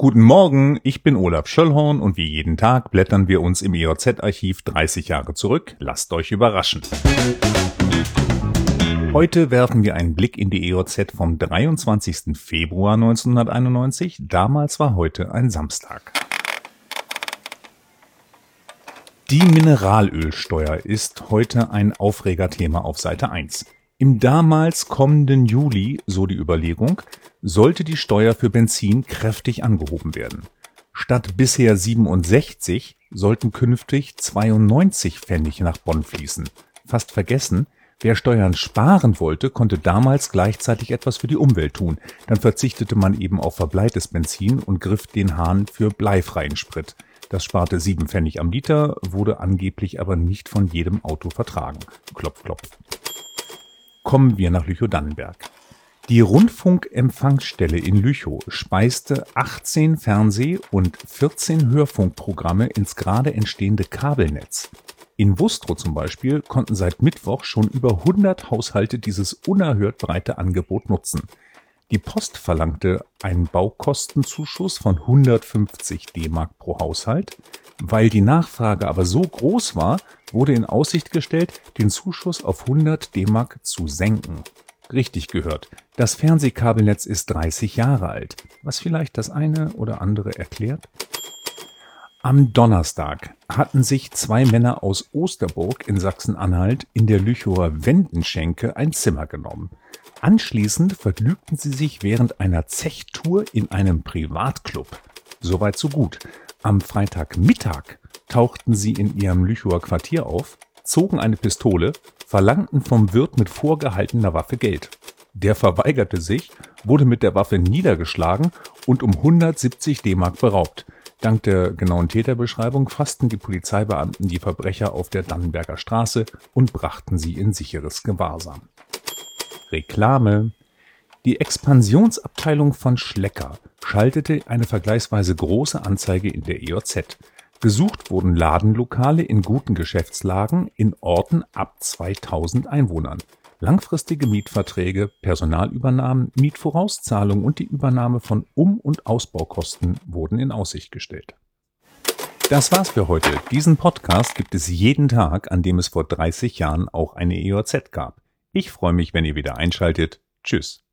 Guten Morgen, ich bin Olaf Schöllhorn und wie jeden Tag blättern wir uns im EOZ-Archiv 30 Jahre zurück. Lasst euch überraschen. Heute werfen wir einen Blick in die EOZ vom 23. Februar 1991. Damals war heute ein Samstag. Die Mineralölsteuer ist heute ein Aufregerthema auf Seite 1. Im damals kommenden Juli, so die Überlegung, sollte die Steuer für Benzin kräftig angehoben werden. Statt bisher 67 sollten künftig 92 Pfennig nach Bonn fließen. Fast vergessen, wer Steuern sparen wollte, konnte damals gleichzeitig etwas für die Umwelt tun. Dann verzichtete man eben auf verbleites Benzin und griff den Hahn für bleifreien Sprit. Das sparte 7 Pfennig am Liter, wurde angeblich aber nicht von jedem Auto vertragen. Klopf, klopf kommen wir nach Lüchow-Dannenberg. Die Rundfunkempfangsstelle in Lüchow speiste 18 Fernseh- und 14 Hörfunkprogramme ins gerade entstehende Kabelnetz. In Wustrow zum Beispiel konnten seit Mittwoch schon über 100 Haushalte dieses unerhört breite Angebot nutzen. Die Post verlangte einen Baukostenzuschuss von 150 D-Mark pro Haushalt. Weil die Nachfrage aber so groß war, wurde in Aussicht gestellt, den Zuschuss auf 100 D-Mark zu senken. Richtig gehört, das Fernsehkabelnetz ist 30 Jahre alt, was vielleicht das eine oder andere erklärt. Am Donnerstag hatten sich zwei Männer aus Osterburg in Sachsen-Anhalt in der Lüchower Wendenschenke ein Zimmer genommen. Anschließend vergnügten sie sich während einer Zechtour in einem Privatclub. Soweit so gut. Am Freitagmittag tauchten sie in ihrem Lüchower Quartier auf, zogen eine Pistole, verlangten vom Wirt mit vorgehaltener Waffe Geld. Der verweigerte sich, wurde mit der Waffe niedergeschlagen und um 170 D-Mark beraubt. Dank der genauen Täterbeschreibung fassten die Polizeibeamten die Verbrecher auf der Dannenberger Straße und brachten sie in sicheres Gewahrsam. Reklame Die Expansionsabteilung von Schlecker schaltete eine vergleichsweise große Anzeige in der EOZ. Gesucht wurden Ladenlokale in guten Geschäftslagen in Orten ab 2000 Einwohnern. Langfristige Mietverträge, Personalübernahmen, Mietvorauszahlung und die Übernahme von Um- und Ausbaukosten wurden in Aussicht gestellt. Das war's für heute. Diesen Podcast gibt es jeden Tag, an dem es vor 30 Jahren auch eine EOZ gab. Ich freue mich, wenn ihr wieder einschaltet. Tschüss.